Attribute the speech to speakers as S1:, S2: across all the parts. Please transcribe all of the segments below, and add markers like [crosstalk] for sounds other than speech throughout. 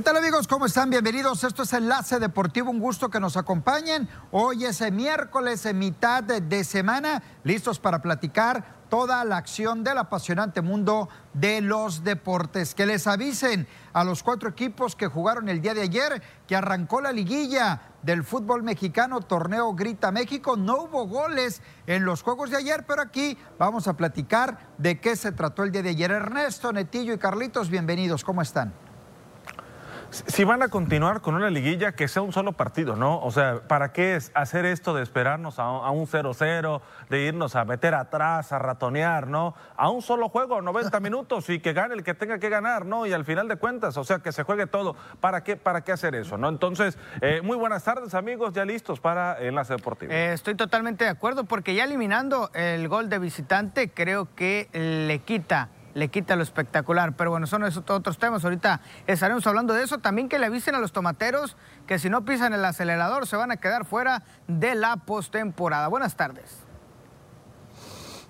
S1: ¿Qué tal amigos? ¿Cómo están? Bienvenidos. Esto es Enlace Deportivo. Un gusto que nos acompañen. Hoy es miércoles, en mitad de semana, listos para platicar toda la acción del apasionante mundo de los deportes. Que les avisen a los cuatro equipos que jugaron el día de ayer que arrancó la liguilla del fútbol mexicano, torneo Grita México. No hubo goles en los juegos de ayer, pero aquí vamos a platicar de qué se trató el día de ayer. Ernesto, Netillo y Carlitos, bienvenidos. ¿Cómo están?
S2: Si van a continuar con una liguilla, que sea un solo partido, ¿no? O sea, ¿para qué es hacer esto de esperarnos a, un 0-0, de irnos a meter atrás, a ratonear, ¿no? A un solo juego, 90 [laughs] minutos y que gane el que tenga que ganar, ¿no? Y al final de cuentas, o sea, que se juegue todo. ¿Para qué, para qué hacer eso, no? Entonces, eh, muy buenas tardes, amigos, ya listos para Enlace Deportivo.
S3: Eh, estoy totalmente de acuerdo porque ya eliminando el gol de visitante, creo que le quita le quita lo espectacular. Pero bueno, son esos otros temas. Ahorita estaremos hablando de eso. También que le avisen a los tomateros que si no pisan el acelerador se van a quedar fuera de la postemporada. Buenas tardes.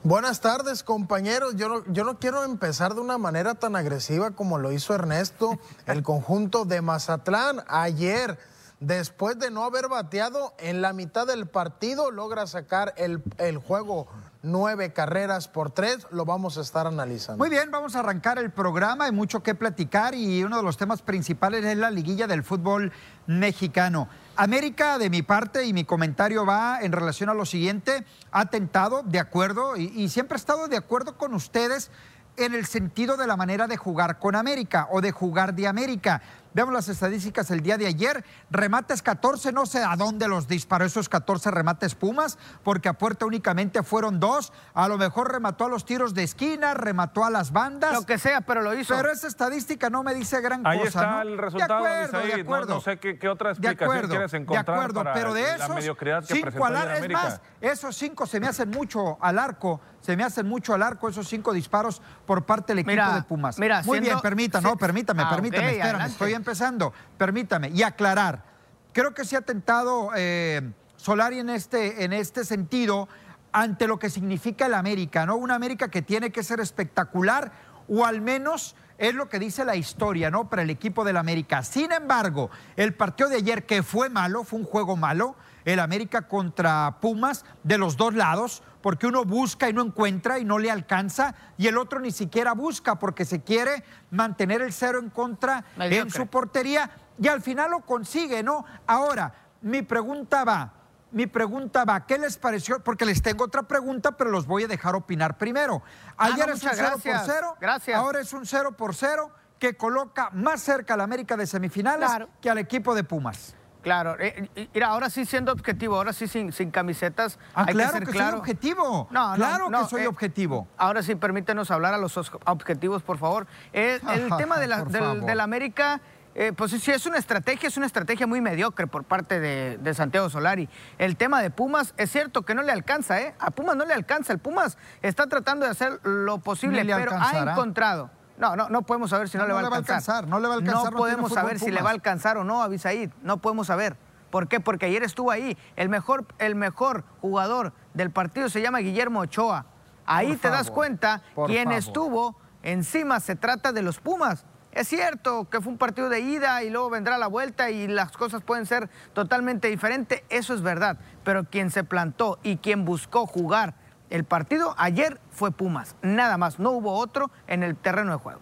S4: Buenas tardes, compañeros. Yo no, yo no quiero empezar de una manera tan agresiva como lo hizo Ernesto, [laughs] el conjunto de Mazatlán. Ayer, después de no haber bateado en la mitad del partido, logra sacar el, el juego nueve carreras por tres, lo vamos a estar analizando.
S1: Muy bien, vamos a arrancar el programa, hay mucho que platicar y uno de los temas principales es la liguilla del fútbol mexicano. América, de mi parte, y mi comentario va en relación a lo siguiente, ha tentado, de acuerdo, y, siempre he estado de acuerdo con ustedes en el sentido de la manera de jugar con América o de jugar de América. Veamos las estadísticas el día de ayer. Remates 14, no sé a dónde los disparó esos 14 remates Pumas, porque a puerta únicamente fueron dos. A lo mejor remató a los tiros de esquina, remató a las bandas.
S3: Lo que sea, pero lo hizo.
S1: Pero esa estadística no me dice gran
S2: Ahí
S1: cosa.
S2: está el resultado,
S1: de acuerdo, de acuerdo.
S2: No, sé qué, qué otra explicación
S1: de acuerdo,
S2: quieres encontrar
S1: de acuerdo,
S2: para
S1: pero de
S2: la
S1: esos
S2: mediocridad que
S1: cinco al
S2: ayer
S1: ar- es más, esos cinco se me hacen mucho al arco, se me hacen mucho al arco esos cinco disparos por parte del equipo
S3: Mira,
S1: de Pumas.
S3: mira,
S1: Muy bien, permita,
S3: si-
S1: no, permítame,
S3: Ah,
S1: permítame,
S3: ok,
S1: espérame,
S3: adelante.
S1: estoy empezando, permítame, y aclarar. Creo que se ha tentado eh, Solari en este, en este sentido ante lo que significa el América, ¿no? Una América que tiene que ser espectacular o al menos es lo que dice la historia, ¿no? Para el equipo del América. Sin embargo, el partido de ayer que fue malo, fue un juego malo, el América contra Pumas de los dos lados, porque uno busca y no encuentra y no le alcanza, y el otro ni siquiera busca porque se quiere mantener el cero en contra en su portería y al final lo consigue, ¿no? Ahora, mi pregunta va, mi pregunta va, ¿qué les pareció? Porque les tengo otra pregunta, pero los voy a dejar opinar primero.
S3: Ah,
S1: Ayer
S3: no,
S1: es un
S3: muchas
S1: 0
S3: gracias.
S1: por 0,
S3: Gracias.
S1: ahora es un 0 por 0 que coloca más cerca al América de semifinales
S3: Claro.
S1: que al equipo de Pumas.
S3: Claro, eh, mira, ahora sí siendo objetivo, ahora sí sin, sin camisetas.
S1: Ah,
S3: hay
S1: claro
S3: que ser
S1: que,
S3: claro.
S1: soy objetivo.
S3: No,
S1: claro
S3: no,
S1: que soy
S3: eh,
S1: objetivo.
S3: Ahora sí, permítenos hablar a los os- objetivos, por favor. Eh, el [laughs] tema de la, del, América, eh, pues sí, es una estrategia, es una estrategia muy mediocre por parte de, de Santiago Solari. El tema de Pumas, es cierto que no le alcanza, ¿eh? A Pumas no le alcanza. El Pumas está tratando de hacer lo posible, pero ha encontrado. No, no, no podemos saber si no,
S1: No,
S3: le va
S1: no
S3: a
S1: le va a
S3: alcanzar.
S1: no le va a alcanzar, no
S3: podemos saber si le va a alcanzar o no a Bisaid. No podemos saber. ¿Por qué? Porque ayer estuvo ahí. El mejor, el mejor jugador del partido se llama Guillermo Ochoa. Ahí
S1: Por
S3: te das cuenta quién
S1: favor.
S3: estuvo encima. Se trata de los Pumas. Es cierto que fue un partido de ida y luego vendrá la vuelta y las cosas pueden ser totalmente diferentes. Eso es verdad. Pero quien se plantó y quien buscó jugar el partido ayer fue Pumas. Nada más. No hubo otro en el terreno de juego.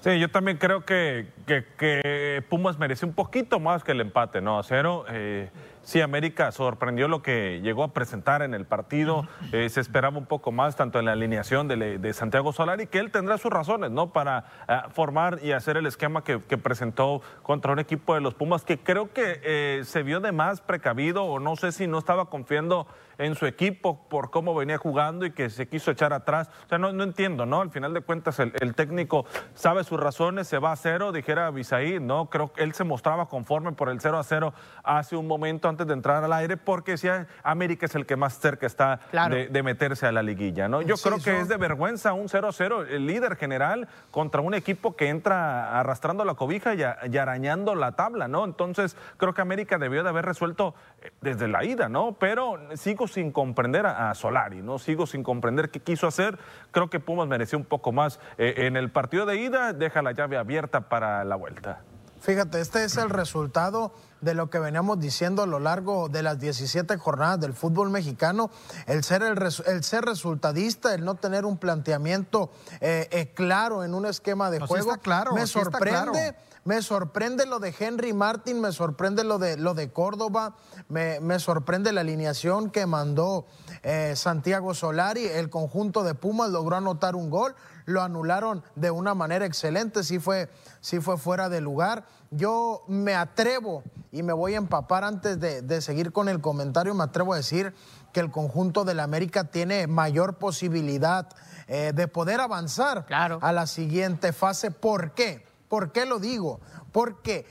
S2: Sí, yo también creo que, que- que Pumas mereció un poquito más que el empate, ¿no? A cero. Eh, sí, América sorprendió lo que llegó a presentar en el partido. Eh, se esperaba un poco más, tanto en la alineación de, de Santiago Solari, que él tendrá sus razones, ¿no? Para ah, formar y hacer el esquema que, que presentó contra un equipo de los Pumas, que creo que eh, se vio de más precavido, o no sé si no estaba confiando en su equipo por cómo venía jugando y que se quiso echar atrás. O sea, no, no entiendo, ¿no? Al final de cuentas, el, el técnico sabe sus razones, se va a cero, dijera Bisaí, ¿no? Creo que él se mostraba conforme por el 0 a 0 hace un momento antes de entrar al aire, porque decía, América es el que más cerca está
S3: Claro.
S2: de, de meterse a la liguilla, ¿no? Yo
S4: Sí,
S2: creo que es de vergüenza un 0 a 0, el líder general contra un equipo que entra arrastrando la cobija y, a- y arañando la tabla, ¿no? Entonces, creo que América debió de haber resuelto eh, desde la ida, ¿no? Pero sigo sin comprender a, a Solari, ¿no? Sigo sin comprender qué quiso hacer. Creo que Pumas mereció un poco más. Eh, en el partido de ida deja la llave abierta para la, la vuelta.
S4: Fíjate, este es el resultado de lo que veníamos diciendo a lo largo de las 17 jornadas del fútbol mexicano, el ser, el, el ser resultadista, el no tener un planteamiento eh, eh, claro en un esquema de juego.
S1: claro,
S4: me sorprende. Me sorprende lo de Henry Martin, me sorprende lo de, lo de Córdoba, me, me sorprende la alineación que mandó eh, Santiago Solari. El conjunto de Pumas logró anotar un gol, lo anularon de una manera excelente, sí fue, sí fue fuera de lugar. Yo me atrevo y me voy a empapar antes de, de seguir con el comentario, me atrevo a decir que el conjunto del América tiene mayor posibilidad eh, de poder avanzar
S3: Claro.
S4: a la siguiente fase. ¿Por qué? ¿Por qué lo digo? Porque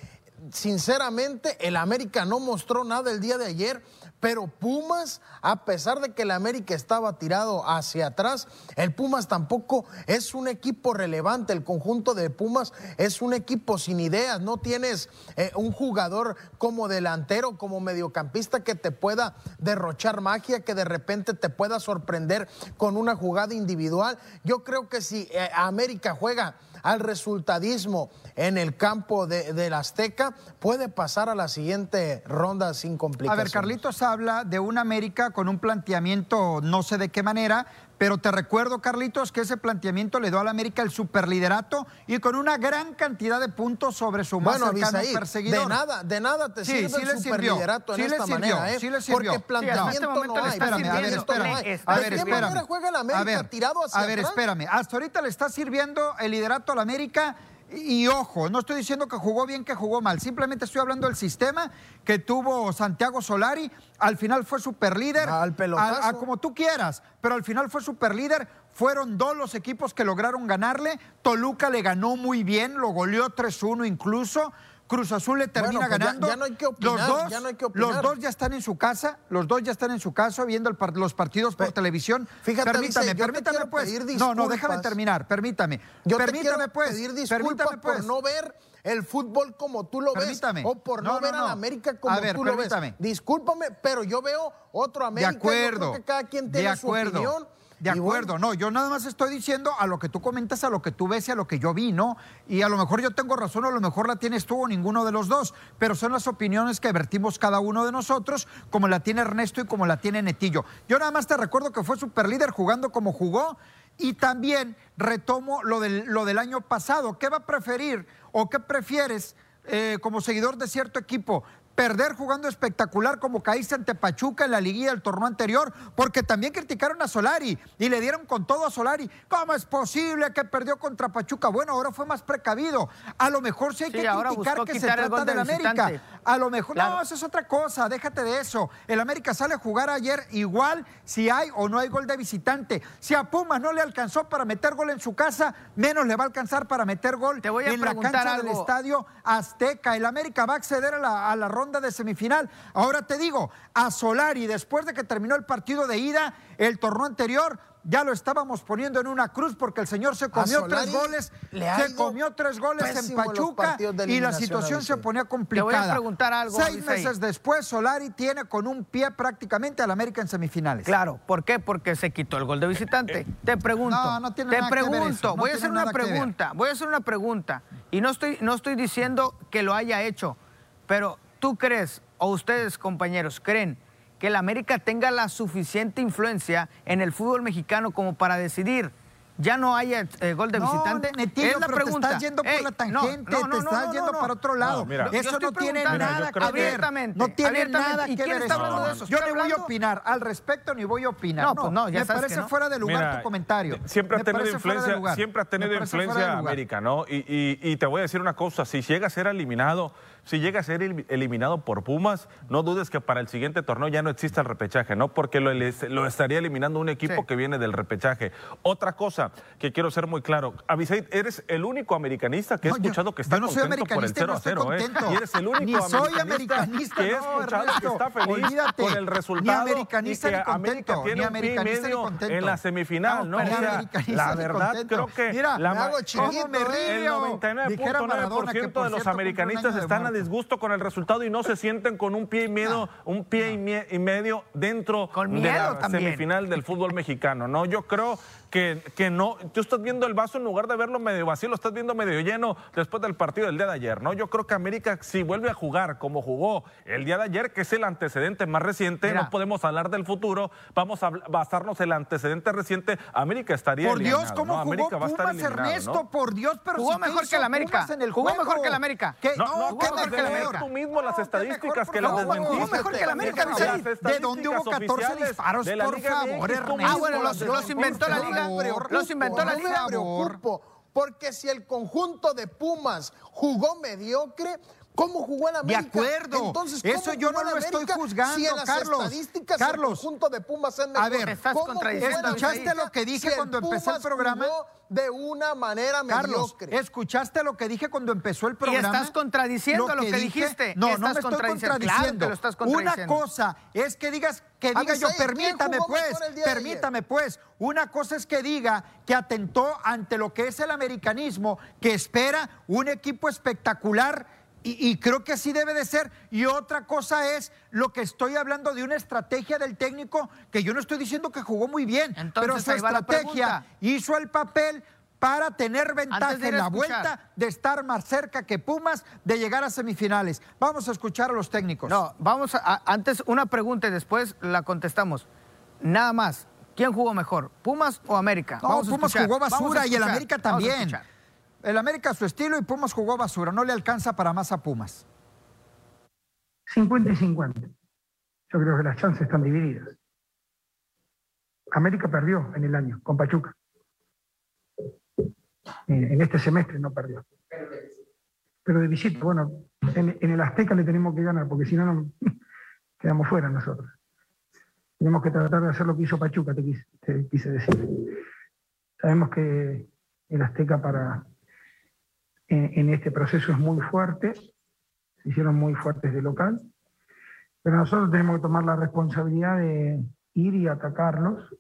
S4: sinceramente el América no mostró nada el día de ayer, pero Pumas, a pesar de que el América estaba tirado hacia atrás, el Pumas tampoco es un equipo relevante. El conjunto de Pumas es un equipo sin ideas. No tienes eh, un jugador como delantero, como mediocampista que te pueda derrochar magia, que de repente te pueda sorprender con una jugada individual. Yo creo que si eh, América juega al resultadismo en el campo de, del Azteca, puede pasar a la siguiente ronda sin
S1: A
S4: complicaciones.
S1: ver, Carlitos habla de un América con un planteamiento no sé de qué manera, pero te recuerdo, Carlitos, que ese planteamiento le dio al América el superliderato y con una gran cantidad de puntos sobre su más
S4: Bueno,
S1: cercano perseguidor.
S4: de nada, de nada te
S1: Sí,
S4: sirve
S1: sí
S4: el superliderato
S1: sí
S4: en esta
S1: sirvió,
S4: manera, ¿eh?
S1: sí le sirvió.
S4: Porque planteamiento
S3: este
S4: no hay.
S1: Espérame, a ver, espérame. A ver,
S4: ¿De qué
S1: espérame. A ver, espérame. Hasta ahorita le está sirviendo el liderato al América. Y, y ojo, no estoy diciendo que jugó bien, que jugó mal. Simplemente estoy hablando del sistema que tuvo Santiago Solari. Al final fue superlíder.
S4: Al pelotazo.
S1: A- a como tú quieras. Pero al final fue superlíder. Fueron dos los equipos que lograron ganarle. Toluca le ganó muy bien, lo goleó 3-1 incluso. Cruz Azul le termina
S4: Bueno, pues
S1: ganando.
S4: ya no hay que opinar,
S1: los dos,
S4: ya no hay que opinar.
S1: Los dos ya están en su casa, los dos ya están en su casa viendo el par- los partidos por televisión.
S4: Fíjate,
S1: permítame,
S4: te
S1: permítame pues. no, no, déjame terminar, permítame.
S4: Yo te
S1: permítame
S4: quiero
S1: pues.
S4: pedir disculpas
S1: permítame pues.
S4: por no ver el fútbol como tú lo
S1: Permítame.
S4: ves o por no,
S1: No, no,
S4: ver
S1: no.
S4: al América como
S1: A ver,
S4: tú lo ves. Discúlpame, pero yo veo otro
S1: De
S4: América. Yo
S1: acuerdo.
S4: creo que cada quien
S1: de
S4: tiene su opinión.
S1: De
S4: bueno,
S1: acuerdo, no, yo nada más estoy diciendo a lo que tú comentas, a lo que tú ves y a lo que yo vi, ¿no? Y a lo mejor yo tengo razón, a lo mejor la tienes tú o ninguno de los dos, pero son las opiniones que vertimos cada uno de nosotros, como la tiene Ernesto y como la tiene Netillo. Yo nada más te recuerdo que fue superlíder jugando como jugó y también retomo lo del, lo del año pasado. ¿Qué va a preferir o qué prefieres eh, como seguidor de cierto equipo? Perder jugando espectacular como caíste ante Pachuca en la liguilla del torneo anterior, porque también criticaron a Solari y le dieron con todo a Solari. ¿Cómo es posible que perdió contra Pachuca? Bueno, ahora fue más precavido. A lo mejor sí hay
S3: Sí,
S1: que criticar que se trata del América. A lo mejor,
S3: Claro.
S1: no, eso es otra cosa, déjate de eso. El América sale a jugar ayer igual si hay o no hay gol de visitante. Si a Pumas no le alcanzó para meter gol en su casa, menos le va a alcanzar para meter gol
S3: Te voy a
S1: en la cancha del estadio Azteca. El América va a acceder a la, a la ronda de semifinal. Ahora te digo, a Solari, después de que terminó el partido de ida, el torneo anterior, ya lo estábamos poniendo en una cruz porque el señor se comió
S4: Solari
S1: tres goles, se comió tres goles en Pachuca y la situación se ponía
S3: Te voy
S1: complicada.
S3: a preguntar algo,
S1: Seis meses después, Solari tiene con un pie prácticamente al América en semifinales.
S3: Claro, ¿por qué? Porque se quitó el gol de visitante. Te pregunto.
S1: No, no tiene
S3: te
S1: nada que ver
S3: pregunto,
S1: eso, no
S3: voy a hacer una pregunta, voy a hacer una pregunta. Y no estoy, no estoy diciendo que lo haya hecho, pero ¿tú crees, o ustedes compañeros, creen que el América tenga la suficiente influencia en el fútbol mexicano como para decidir? Ya no haya eh, gol de
S1: No,
S3: visitante.
S1: Netillo,
S3: es la
S1: pero te
S3: pregunta.
S1: estás yendo por
S3: Ey,
S1: la
S3: no,
S1: tangente,
S3: no, no,
S1: te
S3: no,
S1: estás
S3: no,
S1: yendo
S3: no.
S1: para otro lado.
S2: No, mira.
S1: Eso no tiene nada que ver. No tiene nada
S3: ¿Y
S1: que
S3: quién
S1: ver
S3: está
S1: eso.
S3: hablando de eso?
S1: Yo
S3: ¿Estoy
S1: ni voy a opinar al respecto ni voy a opinar.
S3: No, pues no, ya
S1: me
S3: sabes
S1: parece
S3: que no.
S1: fuera de lugar
S2: Mira,
S1: tu comentario.
S2: Siempre ha
S1: Me
S2: tenido influencia, siempre ha
S1: Me
S2: tenido influencia. América, ¿no? Y, y- y te voy a decir una cosa, si llega a ser eliminado, si llega a ser el- eliminado por Pumas, no dudes que para el siguiente torneo ya no exista el repechaje, ¿no? Porque lo, lo estaría eliminando un equipo
S3: Sí.
S2: que viene del repechaje. Otra cosa que quiero ser muy claro, Abisaid, eres el único americanista que he
S1: No, yo-
S2: escuchado que está
S1: yo no soy
S2: contento por el
S1: americanista y
S2: 0
S1: no
S2: a
S1: estoy
S2: 0, ¿eh?
S1: contento.
S2: Y eres el único
S1: Ni soy americanista,
S2: que he escuchado que
S1: Ernesto.
S2: está feliz
S1: Olvídate.
S2: con el
S1: Ni
S2: resultado
S1: americanista
S2: y que
S1: ni contento,
S2: América
S1: ni
S2: tiene un pie y
S1: americanista ni contento.
S2: en la semifinal, ¿no? O sea,
S1: ni americanista
S2: la
S1: ni
S2: verdad
S1: contento.
S2: creo que
S1: Mira,
S2: la
S4: me hago chiquito,
S1: ¿Cómo me
S4: ¿eh?
S2: el
S1: río? Que,
S2: 99.9%
S1: por
S2: de los americanistas están a disgusto con el resultado y no se sienten con un pie y medio, un pie y medio dentro de la semifinal del fútbol mexicano, ¿no? Yo creo que, que no, tú estás viendo el vaso en lugar de verlo medio vacío, lo estás viendo medio lleno después del partido del día de ayer, ¿no? Yo creo que América, si vuelve a jugar como jugó el día de ayer, que es el antecedente más reciente, no podemos hablar del futuro, vamos a basarnos en el antecedente reciente, América estaría
S1: Por Dios, ¿cómo jugó América Pumas, va a estar Ernesto? Por Dios, pero
S3: jugó mejor que el América. En el jugó mejor que el América.
S2: No, no, no mejor que el América. tú mismo las estadísticas que las desmentiste.
S3: Jugó mejor que el América,
S1: ¿De dónde hubo 14 disparos, por favor, Ernesto?
S3: Ah, bueno, los inventó la liga. Los inventó la liga.
S4: me preocupo, porque si el conjunto de Pumas jugó mediocre, ¿Cómo jugó el América?
S1: De acuerdo. Entonces, Eso yo no lo estoy juzgando,
S4: si en las
S1: Carlos.
S4: Estadísticas
S1: Carlos.
S4: El de Pumas es mejor.
S1: A ver,
S3: estás
S1: ¿escuchaste lo que dije cuando empezó el programa?
S4: de una manera
S1: Carlos,
S4: mediocre.
S1: ¿escuchaste lo que dije cuando empezó el programa?
S3: Y estás contradiciendo lo que, dijiste.
S1: No, no me estoy contradiciendo.
S3: lo estás
S1: Una cosa es que digas que diga yo, permítame pues, permítame pues. Una cosa es que diga que atentó ante lo que es el americanismo, que espera un equipo espectacular y, creo que así debe de ser. Y otra cosa es lo que estoy hablando de una estrategia del técnico que yo no estoy diciendo que jugó muy bien, pero su estrategia hizo el papel para tener ventaja en la vuelta de estar más cerca que Pumas de llegar a semifinales. Vamos a escuchar a los técnicos.
S3: No, vamos a, antes una pregunta y después la contestamos. Nada más, ¿quién jugó mejor, Pumas o América?
S1: No, Pumas jugó basura y el América también. El América a su estilo y Pumas jugó basura. No le alcanza para más a Pumas.
S5: 50 y 50. Yo creo que las chances están divididas. América perdió en el año con Pachuca. En este semestre no perdió. Pero de visita, bueno, en, el Azteca le tenemos que ganar, porque si no, no [laughs] quedamos fuera nosotros. Tenemos que tratar de hacer lo que hizo Pachuca, te quise decir. Sabemos que el Azteca para, en, este proceso es muy fuerte, se hicieron muy fuertes de local, pero nosotros tenemos que tomar la responsabilidad de ir y atacarlos.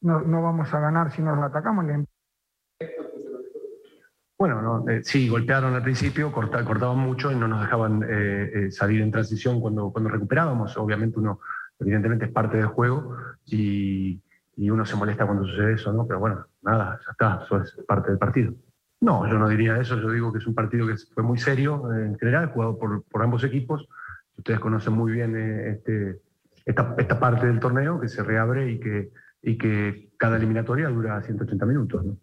S5: No, no vamos a ganar si nos atacamos.
S6: Bueno, eh, sí, golpearon al principio, cortaban mucho y no nos dejaban eh, eh, salir en transición cuando, cuando recuperábamos. Obviamente uno, evidentemente es parte del juego y, y uno se molesta cuando sucede eso, ¿no? Pero bueno, nada, ya está, eso es parte del partido. No, yo no diría eso. Yo digo que es un partido que fue muy serio en general, jugado por, por ambos equipos. Ustedes conocen muy bien eh, este, esta, esta, parte del torneo que se reabre y que, y que cada eliminatoria dura 180 minutos. ¿no?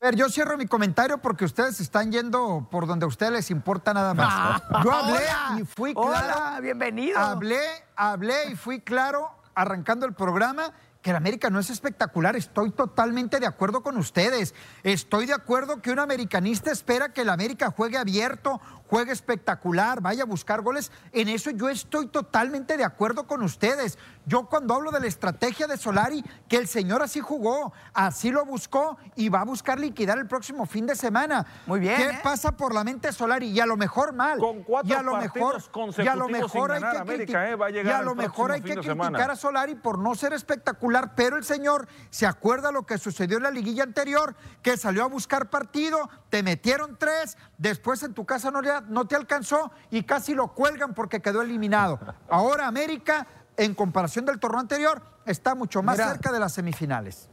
S1: A ver, yo cierro mi comentario porque ustedes están yendo por donde a ustedes les importa nada más.
S3: Ah,
S1: yo hablé y fui claro.
S3: Hola, bienvenido.
S1: Hablé, hablé y fui claro arrancando el programa que el América no es espectacular. Estoy totalmente de acuerdo con ustedes. Estoy de acuerdo que un americanista espera que el América juegue abierto, juegue espectacular, vaya a buscar goles. En eso yo estoy totalmente de acuerdo con ustedes. Yo cuando hablo de la estrategia de Solari, que el señor así jugó, así lo buscó y va a buscar liquidar el próximo fin de semana.
S3: Muy bien.
S1: ¿Qué
S3: ¿eh?
S1: pasa por la mente de Solari? Y a lo mejor mal.
S2: Con cuatro
S1: y a lo mejor,
S2: y a lo mejor hay que,
S1: América,
S2: eh, va a llegar
S1: y a lo mejor hay que criticar a Solari por no ser espectacular, pero el señor se acuerda lo que sucedió en la liguilla anterior, que salió a buscar partido, te metieron tres, después en tu casa no, no te alcanzó y casi lo cuelgan porque quedó eliminado. Ahora América en comparación del torneo anterior, está mucho más cerca de las semifinales.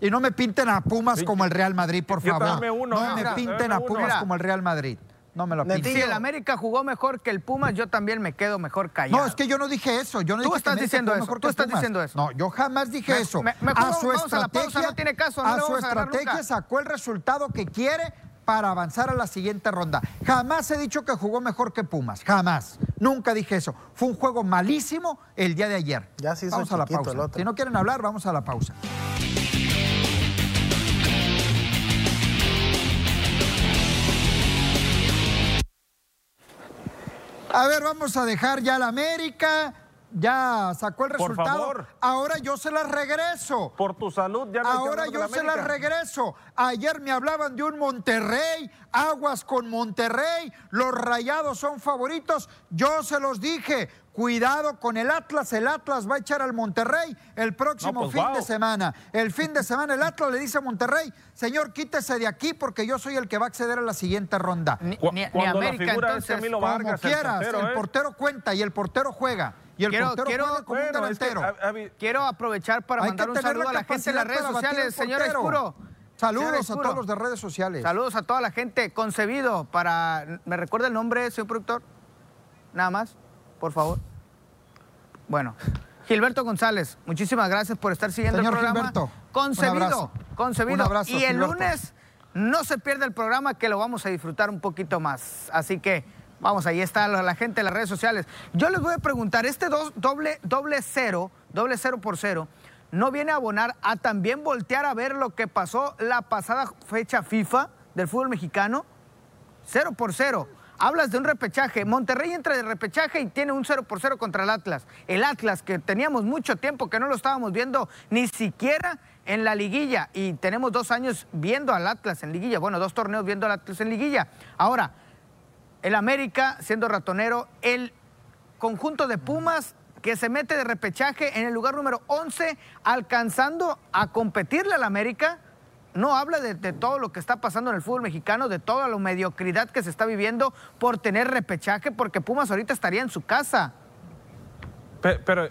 S1: Y no me pinten a Pumas como el Real Madrid, por favor. no me pinten a Pumas como el Real Madrid. No me lo pinten.
S3: Si el América jugó mejor que el Pumas, yo también me quedo mejor callado.
S1: No, es que yo no dije eso. Yo no
S3: Tú
S1: estás
S3: diciendo eso. Tú estás diciendo eso.
S1: No, yo jamás dije eso.
S3: a su estrategia, no tiene caso.
S1: a su estrategia sacó el resultado que quiere para avanzar a la siguiente ronda. Jamás he dicho que jugó mejor que Pumas, jamás. Nunca dije eso. Fue un juego malísimo el día de ayer.
S4: Ya sí
S1: vamos a la pausa. Si no quieren hablar, vamos a la pausa. A ver, vamos a dejar ya la América ya sacó el resultado.
S2: Por favor.
S1: Ahora yo se las regreso.
S2: Por tu salud, ya no
S1: Ahora yo se las regreso. Ayer me hablaban de un Monterrey, aguas con Monterrey, los rayados son favoritos. Yo se los dije. Cuidado con el Atlas, el Atlas va a echar al Monterrey el próximo
S2: pues
S1: fin de semana. El fin de semana el Atlas le dice a Monterrey, señor, quítese de aquí porque yo soy el que va a acceder a la siguiente ronda.
S3: Ni, América, entonces,
S1: como quieras, el, ¿eh? portero cuenta y el portero juega y el
S3: quiero,
S1: portero
S3: quiero,
S1: juega como un
S2: Bueno, es que,
S1: delantero.
S2: a- a mí-
S3: quiero aprovechar para mandar un saludo a la gente en las redes sociales,
S1: al
S3: señor. Escuro.
S1: Saludos
S3: Señor
S1: a todos los de redes sociales.
S3: Saludos a toda la gente. Concebido para. ¿Me recuerda el nombre, señor productor? Nada más, por favor. Bueno, Gilberto González, muchísimas gracias por estar siguiendo
S1: Señor
S3: el programa.
S1: Gilberto, un
S3: concebido,
S1: abrazo.
S3: concebido.
S1: Un abrazo,
S3: y el
S1: Gilberto.
S3: lunes no se pierde el programa que lo vamos a disfrutar un poquito más. Así que vamos, ahí está la, gente en las redes sociales. Yo les voy a preguntar, este dos- doble, doble cero, doble cero por cero, ¿no viene a abonar a también voltear a ver lo que pasó la pasada fecha FIFA del fútbol mexicano? Cero por cero. Hablas de un repechaje. Monterrey entra de repechaje y tiene un cero por cero contra el Atlas. El Atlas, que teníamos mucho tiempo que no lo estábamos viendo ni siquiera en la liguilla. Y tenemos dos años viendo al Atlas en liguilla. Bueno, dos torneos viendo al Atlas en liguilla. Ahora, el América siendo ratonero, el conjunto de Pumas que se mete de repechaje en el lugar número 11, alcanzando a competirle al América. No habla de, de todo lo que está pasando en el fútbol mexicano, de toda la mediocridad que se está viviendo por tener repechaje, porque Pumas ahorita estaría en su casa.
S2: Pe- Pero,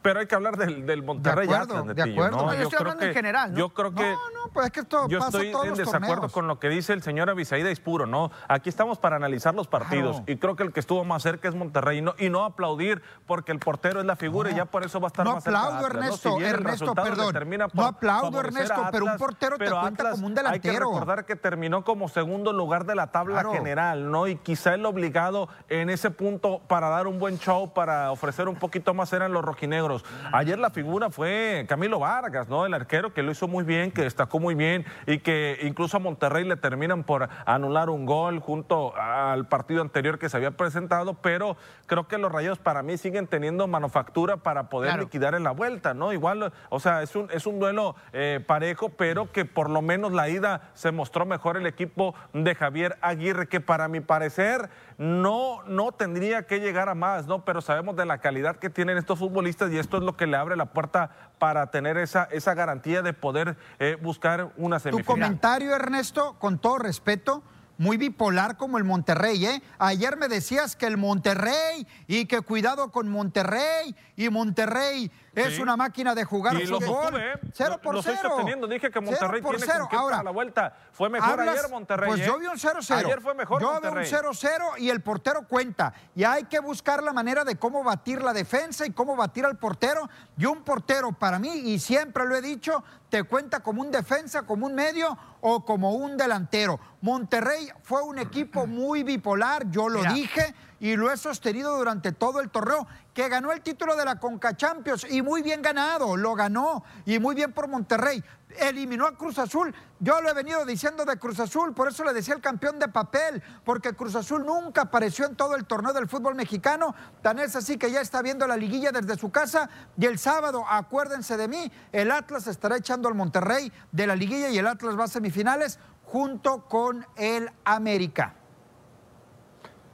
S2: pero hay que hablar del, del Monterrey
S1: De acuerdo,
S2: Atlas,
S1: de acuerdo.
S2: ¿no?
S1: No,
S3: yo estoy
S2: creo
S3: hablando en general, ¿no?
S2: Yo creo que...
S1: No, no, pues es que esto
S2: Yo
S1: pasa
S2: estoy
S1: todos
S2: en
S1: los
S2: desacuerdo
S1: torneos.
S2: con lo que dice el señor Avisaída Ispuro, ¿no? Aquí estamos para analizar los partidos
S1: Claro.
S2: y creo que el que estuvo más cerca es Monterrey y no, y no aplaudir porque el portero es la figura y ya por eso va a estar
S1: No
S2: más cerca
S1: aplaudo,
S2: Atlas, ¿no?
S1: Ernesto,
S2: Si bien el
S1: Ernesto, perdón.
S2: determina
S1: No
S2: por
S1: aplaudo,
S2: favorecer
S1: Ernesto, pero un portero te
S2: pero
S1: cuenta
S2: Atlas
S1: como un
S2: Hay que
S1: delantero.
S2: recordar que terminó como segundo lugar de la tabla
S1: Claro.
S2: general, ¿no? Y quizá el obligado en ese punto para dar un buen show, para ofrecer un poquito más eran los rojinegros. Ayer la figura fue Camilo Vargas, ¿no? El arquero que lo hizo muy bien, que destacó muy bien y que incluso a Monterrey le terminan por anular un gol junto al partido anterior que se había presentado, pero creo que los Rayados para mí siguen teniendo manufactura para poder
S3: Claro.
S2: liquidar en la vuelta, ¿no? Igual, o sea, es un, es un duelo eh, parejo, pero que por lo menos la ida se mostró mejor el equipo de Javier Aguirre, que para mi parecer no, no tendría que llegar a más, ¿no? Pero sabemos de la calidad que tienen estos futbolistas y esto es lo que le abre la puerta para tener esa, esa garantía de poder eh, buscar una
S1: Tu
S2: semifinal.
S1: comentario, Ernesto, con todo respeto, muy bipolar como el Monterrey, ¿eh? Ayer me decías que el Monterrey y que cuidado con Monterrey y Monterrey es
S2: Sí.
S1: una máquina de jugar
S2: Y
S1: fútbol.
S2: ¿eh?
S1: Cero
S2: Lo-
S1: por
S2: lo estoy
S1: cero.
S2: sosteniendo. Dije que
S1: Cero
S2: Monterrey
S1: por
S2: tiene
S1: cero. Ahora,
S2: para la vuelta. Fue mejor
S1: hablas-
S2: ayer Monterrey.
S1: Pues
S2: ¿eh?
S1: yo vi un 0-0.
S2: Ayer fue mejor
S1: Yo
S2: Monterrey.
S1: vi un 0-0 y el portero cuenta. Y hay que buscar la manera de cómo batir la defensa y cómo batir al portero. Y un portero para mí, y siempre lo he dicho, te cuenta como un defensa, como un medio o como un delantero. Monterrey fue un equipo muy bipolar, yo lo
S3: Mira.
S1: dije y lo he sostenido durante todo el torneo, que ganó el título de la Conca Champions y muy bien ganado, lo ganó y muy bien por Monterrey. Eliminó a Cruz Azul. Yo lo he venido diciendo de Cruz Azul, por eso le decía el campeón de papel, porque Cruz Azul nunca apareció en todo el torneo del fútbol mexicano. Tan es así que ya está viendo la liguilla desde su casa y el sábado, acuérdense de mí, el Atlas estará echando al Monterrey de la liguilla y el Atlas va a semifinales junto con el América.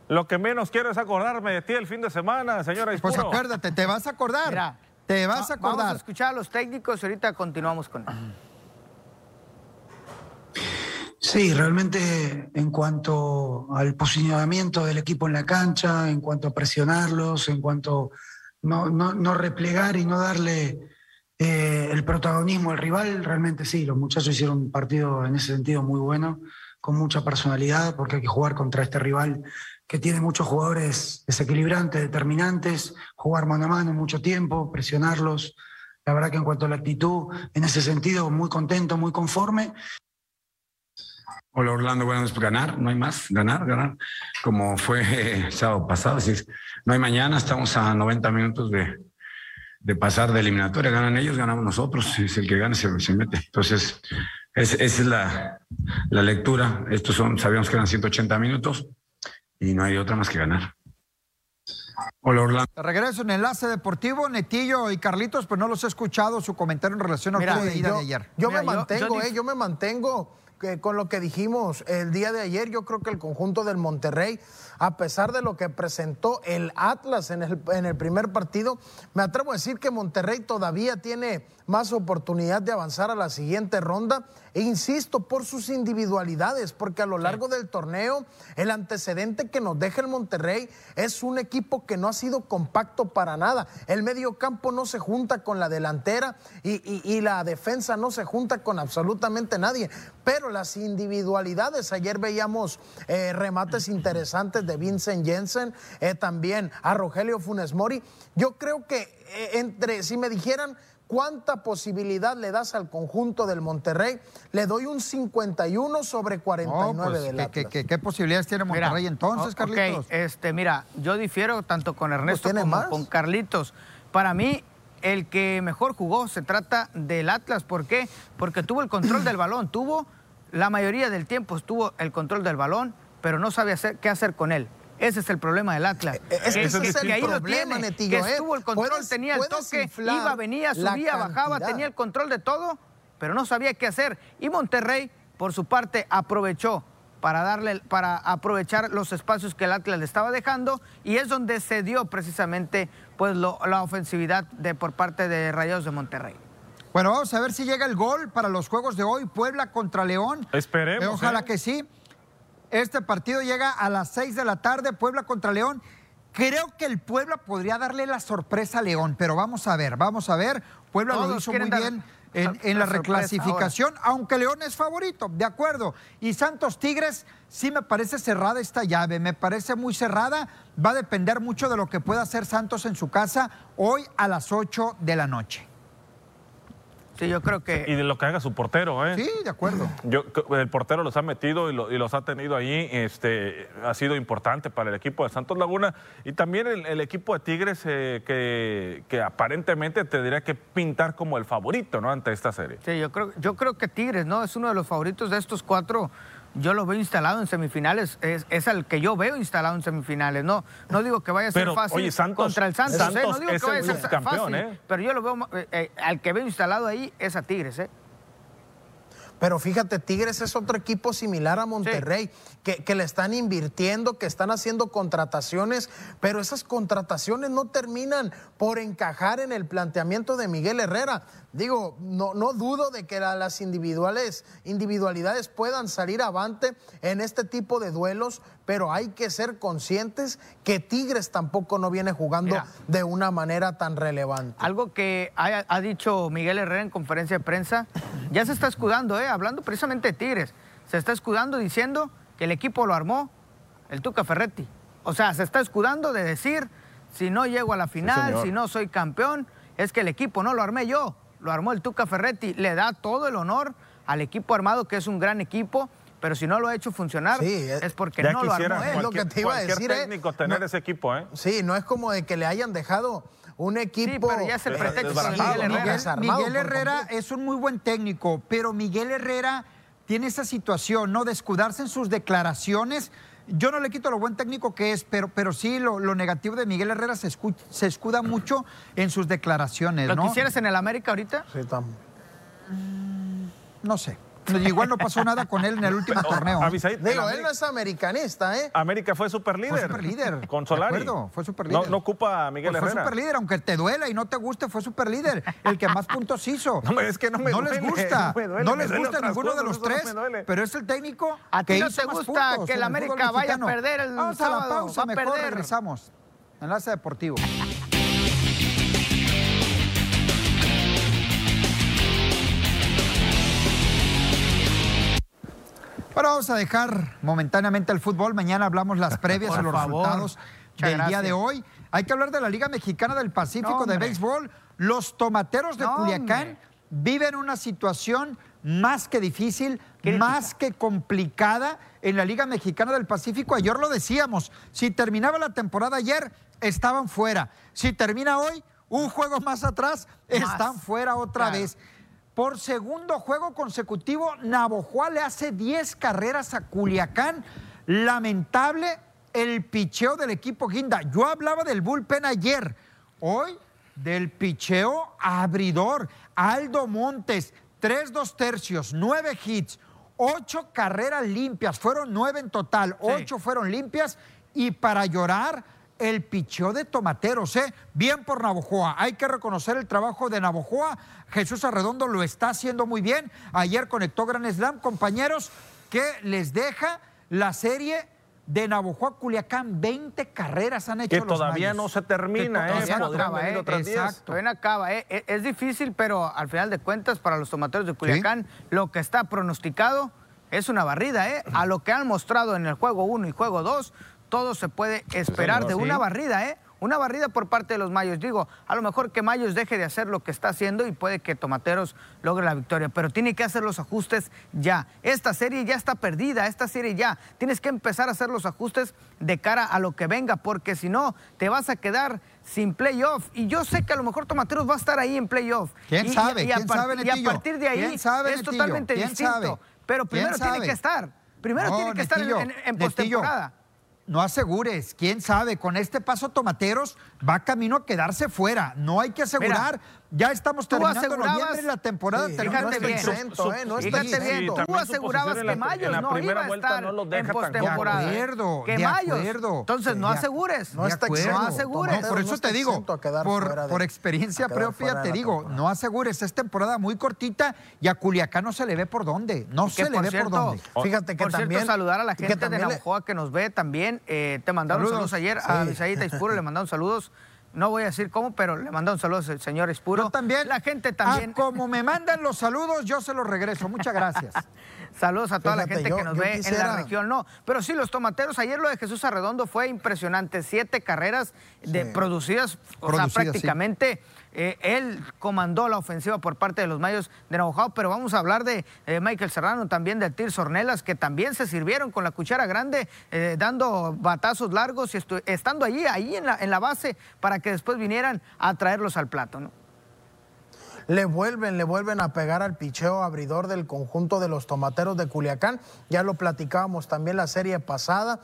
S2: Lo que menos quiero es acordarme de ti el fin de semana, señora
S1: Pues
S2: Ispuro.
S1: acuérdate, te vas a acordar.
S3: Mira,
S1: te vas a
S3: va- Vamos a
S1: acordar.
S3: escuchar a los técnicos y ahorita continuamos con él.
S7: Sí, realmente en cuanto al posicionamiento del equipo en la cancha, en cuanto a presionarlos, en cuanto no, no, no replegar y no darle eh, el protagonismo al rival, realmente sí, los muchachos hicieron un partido en ese sentido muy bueno, con mucha personalidad, porque hay que jugar contra este rival que tiene muchos jugadores desequilibrantes, determinantes, jugar mano a mano mucho tiempo, presionarlos. La verdad que en cuanto a la actitud, en ese sentido, muy contento, muy conforme.
S8: Hola Orlando, bueno, ganar, no hay más, ganar, ganar, como fue sábado pasado, así es, no hay mañana, estamos a 90 minutos de, pasar de eliminatoria, ganan ellos, ganamos nosotros, es el que gane se, se mete. Entonces, es- esa es la, la lectura, estos son, sabíamos que eran 180 minutos y no hay otra más que ganar. Hola Orlando.
S1: De regreso en Enlace Deportivo, Netillo y Carlitos, pues no los he escuchado su comentario en relación al juego de ida
S4: yo,
S1: de ayer.
S4: yo
S3: Mira,
S4: me
S3: yo-
S4: mantengo,
S3: yo
S4: eh, yo me mantengo con lo que dijimos el día de ayer, yo creo que el conjunto del Monterrey, a pesar de lo que presentó el Atlas en el, en el primer partido, me atrevo a decir que Monterrey todavía tiene más oportunidad de avanzar a la siguiente ronda. E insisto, por sus individualidades, porque a lo largo del torneo, el antecedente que nos deja el Monterrey es un equipo que no ha sido compacto para nada. El medio campo no se junta con la delantera y, y la defensa no se junta con absolutamente nadie. Pero las individualidades, ayer veíamos eh, remates interesantes de Vincent Jensen, eh, también a Rogelio Funes Mori. Yo creo que eh, entre, si me dijeran cuánta posibilidad le das al conjunto del Monterrey, le doy un 51 sobre 49 de la
S1: ¿qué, posibilidades tiene Monterrey entonces, Carlitos?
S3: este, mira, yo difiero tanto con Ernesto como con Carlitos. Para mí, el que mejor jugó se trata del Atlas. ¿Por qué? Porque tuvo el control del balón, tuvo la mayoría del tiempo tuvo el control del balón, pero no sabe hacer, qué hacer con él. Ese es el problema del Atlas. Eh,
S4: eh, ese es el ahí problema, lo tiene,
S3: que estuvo el control, tenía el toque, iba, venía, subía, bajaba, tenía el control de todo, pero no sabía qué hacer. Y Monterrey, por su parte, aprovechó para darle, para aprovechar los espacios que el Atlas le estaba dejando, y es donde se dio precisamente pues la ofensividad de, por parte de Rayados de Monterrey.
S1: Bueno, vamos a ver si llega el gol para los juegos de hoy, Puebla contra León.
S2: Esperemos. Eh,
S1: ojalá ¿eh? que sí. Este partido llega a las 6 de la tarde, Puebla contra León. Creo que el Puebla podría darle la sorpresa a León, pero vamos a ver, vamos a ver. Puebla lo hizo muy bien en, la, reclasificación, aunque León es favorito, de acuerdo. Y Santos Tigres sí me parece cerrada esta llave, me parece muy cerrada. Va a depender mucho de lo que pueda hacer Santos en su casa hoy a las 8 de la noche.
S3: Sí, yo creo que...
S2: Y de lo que haga su portero, ¿eh?
S1: Sí, de acuerdo.
S2: Yo, el portero los ha metido y, los ha tenido ahí. Este, ha sido importante para el equipo de Santos Laguna. Y también el, equipo de Tigres, eh, que, que, aparentemente tendría que pintar como el favorito, ¿no? Ante esta serie.
S3: Sí, yo creo, yo creo que Tigres, ¿no? Es uno de los favoritos de estos cuatro yo lo veo instalado en semifinales, es, es, el que yo veo instalado en semifinales. No, no digo que vaya a ser fácil contra el Santos, ¿eh? no digo que vaya a ser fácil, ¿eh? pero yo lo veo, eh, al que veo instalado ahí es a Tigres, ¿eh?
S4: Pero fíjate, Tigres es otro equipo similar a Monterrey, que, que, le están invirtiendo, que están haciendo contrataciones, pero esas contrataciones no terminan por encajar en el planteamiento de Miguel Herrera. Digo, no, no dudo de que las individuales, individualidades puedan salir avante en este tipo de duelos, pero hay que ser conscientes que Tigres tampoco no viene jugando de una manera tan relevante.
S3: Algo que ha, ha, dicho Miguel Herrera en conferencia de prensa, ya se está escudando, ¿eh? hablando precisamente de Tigres, se está escudando diciendo que el equipo lo armó el Tuca Ferretti. O sea, se está escudando de decir, si no llego a la final, si no soy campeón, es que el equipo no lo armé yo lo armó el Tuca Ferretti, le da todo el honor al equipo armado, que es un gran equipo, pero si no lo ha hecho funcionar es porque no lo armó
S2: él. lo que te iba a decir, técnico tener ese equipo, ¿eh?
S4: Sí, no es como de que le hayan dejado un equipo. Sí,
S3: pero ya es el pretexto
S1: Miguel Herrera. Miguel Herrera es un muy buen técnico, pero Miguel Herrera tiene esa situación, ¿no? De escudarse en sus declaraciones yo no le quito lo buen técnico que es, pero, pero sí lo, negativo de Miguel Herrera se, se escuda mucho en sus declaraciones.
S3: ¿Lo quisieras en el América ahorita?
S4: Sí, también.
S1: no sé. Igual no pasó nada con él en el último [laughs] torneo.
S4: Digo, él no es americanista, ¿eh?
S2: América fue superlíder. Fue
S1: superlíder. [laughs]
S2: Con Solari.
S1: De acuerdo, fue superlíder.
S2: No, no ocupa a Miguel
S1: pues
S2: Herrera.
S1: Fue superlíder, aunque te duela y no te guste, fue superlíder. El que más puntos hizo. [laughs]
S2: No, es que no me
S1: No les gusta. No, les gusta ninguno de los tres. Pero es el técnico
S3: ¿A
S1: ti
S3: no te gusta que el América vaya a perder el
S1: Vamos
S3: a
S1: la pausa, mejor regresamos. Enlace Deportivo. Ahora vamos a dejar momentáneamente el fútbol. Mañana hablamos las [laughs] previas a los resultados del día de hoy. Hay que hablar de la Liga Mexicana del Pacífico de Béisbol. Los tomateros de Culiacán viven una situación más que difícil, más que complicada en la Liga Mexicana del Pacífico. Ayer lo decíamos, si terminaba la temporada ayer, estaban fuera. Si termina hoy, un juego más atrás, están fuera otra vez. Por segundo juego consecutivo, Navojoa le hace 10 carreras a Culiacán. Lamentable el picheo del equipo Guinda. Yo hablaba del bullpen ayer. Hoy del picheo abridor. Aldo Montes, 3 2 tercios, 9 hits, ocho carreras limpias, fueron nueve en total, ocho fueron limpias y para llorar el picheo de Tomateros, ¿eh? Bien por Navojoa. Hay que reconocer el trabajo de Navojoa. Jesús Arredondo lo está haciendo muy bien. Ayer conectó Gran Slam, compañeros, que les deja la serie de Navojoa Culiacán. 20 carreras han hecho
S2: que
S1: los
S2: todavía
S1: mayos.
S2: no se termina,
S1: Que
S2: ¿eh?
S3: Todavía no acaba, ¿eh?
S2: otras 10.
S3: Exacto. Todavía no acaba, ¿eh? Es- Es difícil, pero al final de cuentas, para los tomateros de Culiacán, lo que está pronosticado es una barrida, ¿eh? A lo que han mostrado en el juego 1 y juego 2, todo se puede esperar de
S2: sí.
S3: una barrida, ¿eh? Una barrida por parte de los Mayos. Digo, a lo mejor que Mayos deje de hacer lo que está haciendo y puede que Tomateros logre la victoria, pero tiene que hacer los ajustes ya. Esta serie ya está perdida, esta serie ya. Tienes que empezar a hacer los ajustes de cara a lo que venga, porque si no, te vas a quedar sin playoff. Y yo sé que a lo mejor Tomateros va a estar ahí en playoff.
S1: ¿Quién
S3: Y-
S1: sabe?
S3: Y, a,
S1: ¿Quién sabe,
S3: y a partir de ahí
S1: ¿Quién sabe,
S3: es totalmente
S1: ¿Quién
S3: distinto.
S1: sabe?
S3: Pero
S1: ¿Quién
S3: primero tiene que estar. Primero
S1: No,
S3: tiene que estar en, en- postemporada.
S1: No asegures, quién sabe, con este paso Tomateros va camino a quedarse fuera. No hay que asegurar. Ya estamos terminando
S3: asegurabas-
S1: noviembre, la temporada
S4: Sí,
S1: hasta
S3: bien.
S4: exento, ¿eh? No está
S3: bien,
S2: Sí,
S3: tú asegurabas que
S2: la- la
S3: no iba a estar
S2: no lo
S3: en postemporada.
S1: De acuerdo,
S3: que
S1: de
S3: Mayos.
S1: acuerdo.
S3: Entonces no asegures.
S4: No está
S1: acuerdo.
S3: No asegures.
S1: No, por eso te digo, por,
S4: de-
S1: por experiencia propia te
S4: la
S1: digo,
S4: temporada.
S1: no asegures, es temporada muy cortita y a Culiacán no se le ve por dónde, no se le ve
S3: cierto,
S1: por dónde.
S4: Fíjate que
S3: Por
S4: también.
S3: cierto, saludar a la gente de
S4: le-
S3: Navajoa que nos ve también. Eh, te mandaron
S1: Saludos.
S3: ayer a
S4: Sí.
S3: Bisaíta Ispuro, le mandaron saludos. No voy a decir cómo, pero le mandaron saludos al señor Ispuro.
S1: Yo también.
S3: La gente también.
S1: Ah, como me mandan los saludos, yo se los regreso. Muchas gracias. [laughs]
S3: Saludos a toda la gente
S4: yo-
S3: que nos ve en la región. No, pero sí, los tomateros, ayer lo de Jesús Arredondo fue impresionante. Siete carreras de,
S4: Sí.
S3: producidas, o
S1: Producidas,
S3: sea,
S1: sí.
S3: Eh, él comandó la ofensiva por parte de los Mayos de Navajo, pero vamos a hablar de eh, Michael Serrano, también de Tir Ornelas, que también se sirvieron con la cuchara grande, eh, dando batazos largos y estando allí, ahí en la, base, para que después vinieran a traerlos al plato.
S4: Le vuelven, le vuelven a pegar al picheo abridor del conjunto de los tomateros de Culiacán. Ya lo platicábamos también la serie pasada.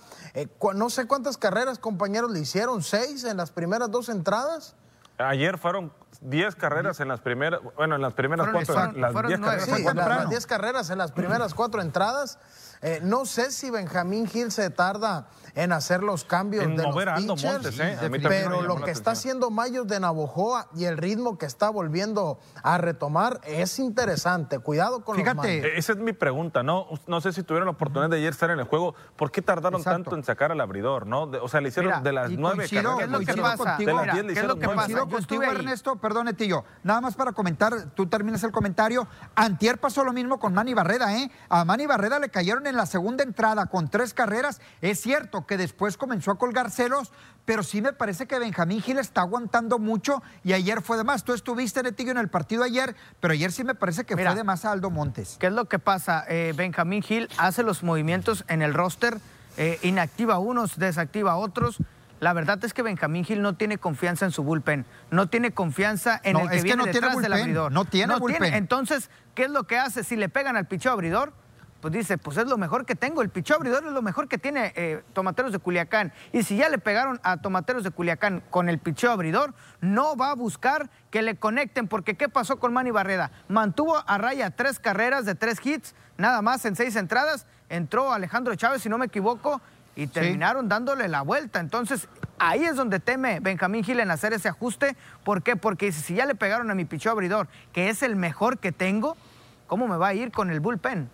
S4: No sé cuántas carreras, compañeros, le hicieron. ¿Seis en las primeras dos entradas?
S2: Ayer fueron 10 carreras en las primeras, bueno, en las primeras
S3: Fueron-
S2: cuatro,
S3: fueron-
S2: las
S3: fueron
S2: 10
S3: nueve.
S2: carreras.
S4: Sí,
S1: fue
S4: en las-
S1: temprano.
S4: las 10 carreras en las primeras cuatro entradas. Eh, no sé si Benjamín Gil se tarda en hacer los cambios
S2: En
S4: de
S2: mover a
S4: los pitchers,
S2: Montes, ¿eh? Me
S4: pero lo que está haciendo Mayos de Navojoa y el ritmo que está volviendo a retomar es interesante. Cuidado con
S1: Fíjate,
S4: los Mayos.
S2: Eh, Esa es mi pregunta, ¿no? No sé si tuvieron la oportunidad de ayer estar en el juego. ¿Por qué tardaron
S1: Exacto.
S2: tanto en sacar al abridor, no? De- o sea, le hicieron
S3: Mira,
S2: de las nueve carreras.
S3: ¿Qué es lo que pasa?
S1: contigo.
S3: Mira,
S2: 10 le
S3: ¿qué es lo que pasa? Yo
S1: contigo. Ernesto, perdón, Netillo. Nada más para comentar, tú terminas el comentario. Antier pasó lo mismo con Manny Barreda, ¿eh? A Manny Barreda le cayeron en la segunda entrada con tres carreras. Es cierto que después comenzó a colgar celos, pero sí me parece que Benjamín Gil está aguantando mucho y ayer fue de más. Tú estuviste, Netillo, en el partido ayer, pero ayer sí me parece que
S3: Mira.
S1: fue de más a Aldo Montes.
S3: ¿Qué es lo que pasa? Eh, Benjamín Gil hace los movimientos en el roster, eh, inactiva unos, desactiva otros. La verdad es que Benjamín Gil no tiene confianza en su bullpen, no tiene confianza en
S1: No,
S3: el que
S1: es que
S3: viene
S1: no tiene
S3: detrás del
S1: bullpen,
S3: abridor.
S1: no tiene bullpen.
S3: Entonces, ¿qué es lo que hace? Si le pegan al picheo abridor, pues dice, pues es lo mejor que tengo. El picheo abridor es lo mejor que tiene eh, Tomateros de Culiacán. Y si ya le pegaron a Tomateros de Culiacán con el picheo abridor, no va a buscar que le conecten, porque ¿qué pasó con Manny Barreda? Mantuvo a raya tres carreras de tres hits, nada más en seis entradas. Entró Alejandro Chávez, si no me equivoco, y terminaron dándole la vuelta. Entonces, ahí es donde teme Benjamín Gil en hacer ese ajuste. ¿Por qué? Porque dice, si ya le pegaron a mi picheo abridor, que es el mejor que tengo, ¿cómo me va a ir con el bullpen?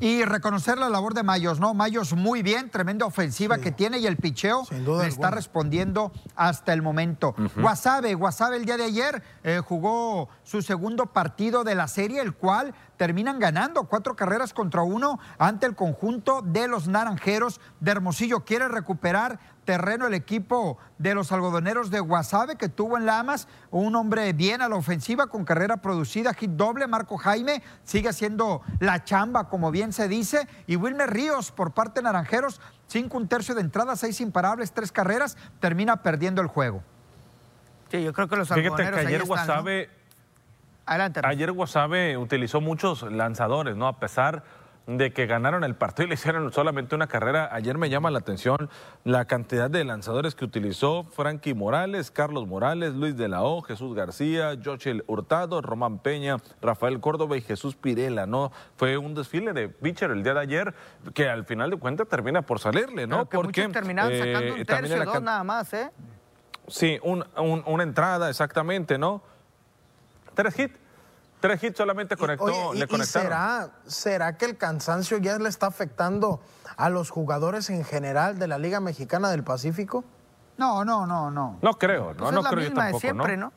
S1: Y reconocer la labor de Mayos, ¿no? Mayos muy bien, tremenda ofensiva que tiene y el picheo
S4: Sin duda
S1: le está
S4: alguna.
S1: respondiendo hasta el momento. Guasave, Guasave el día de ayer eh, jugó su segundo partido de la serie, el cual terminan ganando cuatro carreras contra uno ante el conjunto de los naranjeros de Hermosillo. Quiere recuperar terreno el equipo de los algodoneros de Guasave que tuvo en Lamas un hombre bien a la ofensiva con carrera producida, hit doble, Marco Jaime sigue haciendo la chamba como bien se dice y Wilmer Ríos por parte de Naranjeros, cinco un tercio de entrada, seis imparables, tres carreras, termina perdiendo el juego.
S3: Sí, yo creo que los
S2: Fíjate que
S3: algodoneros ahí
S2: ayer
S3: están, ¿no?
S2: Guasave
S3: Adelante.
S2: Ayer Guasave utilizó muchos lanzadores, ¿no? A pesar de que ganaron el partido y le hicieron solamente una carrera. Ayer me llama la atención la cantidad de lanzadores que utilizó Frankie Morales, Carlos Morales, Luis de la O, Jesús García, Jochel Hurtado, Román Peña, Rafael Córdoba y Jesús Pirela, ¿no? Fue un desfile de pitcher el día de ayer que al final de cuentas termina por salirle, ¿no?
S3: Porque terminaron sacando un tercio, dos nada más, ¿eh?
S2: Sí, una entrada, exactamente, ¿no? Tres hits Tres hits solamente conectó, le conectaron.
S4: será, ¿Será que el cansancio ya le está afectando a los jugadores en general de la Liga Mexicana del Pacífico?
S1: No, no, no, no.
S2: No creo, no, no creo yo tampoco,
S3: siempre,
S2: ¿no?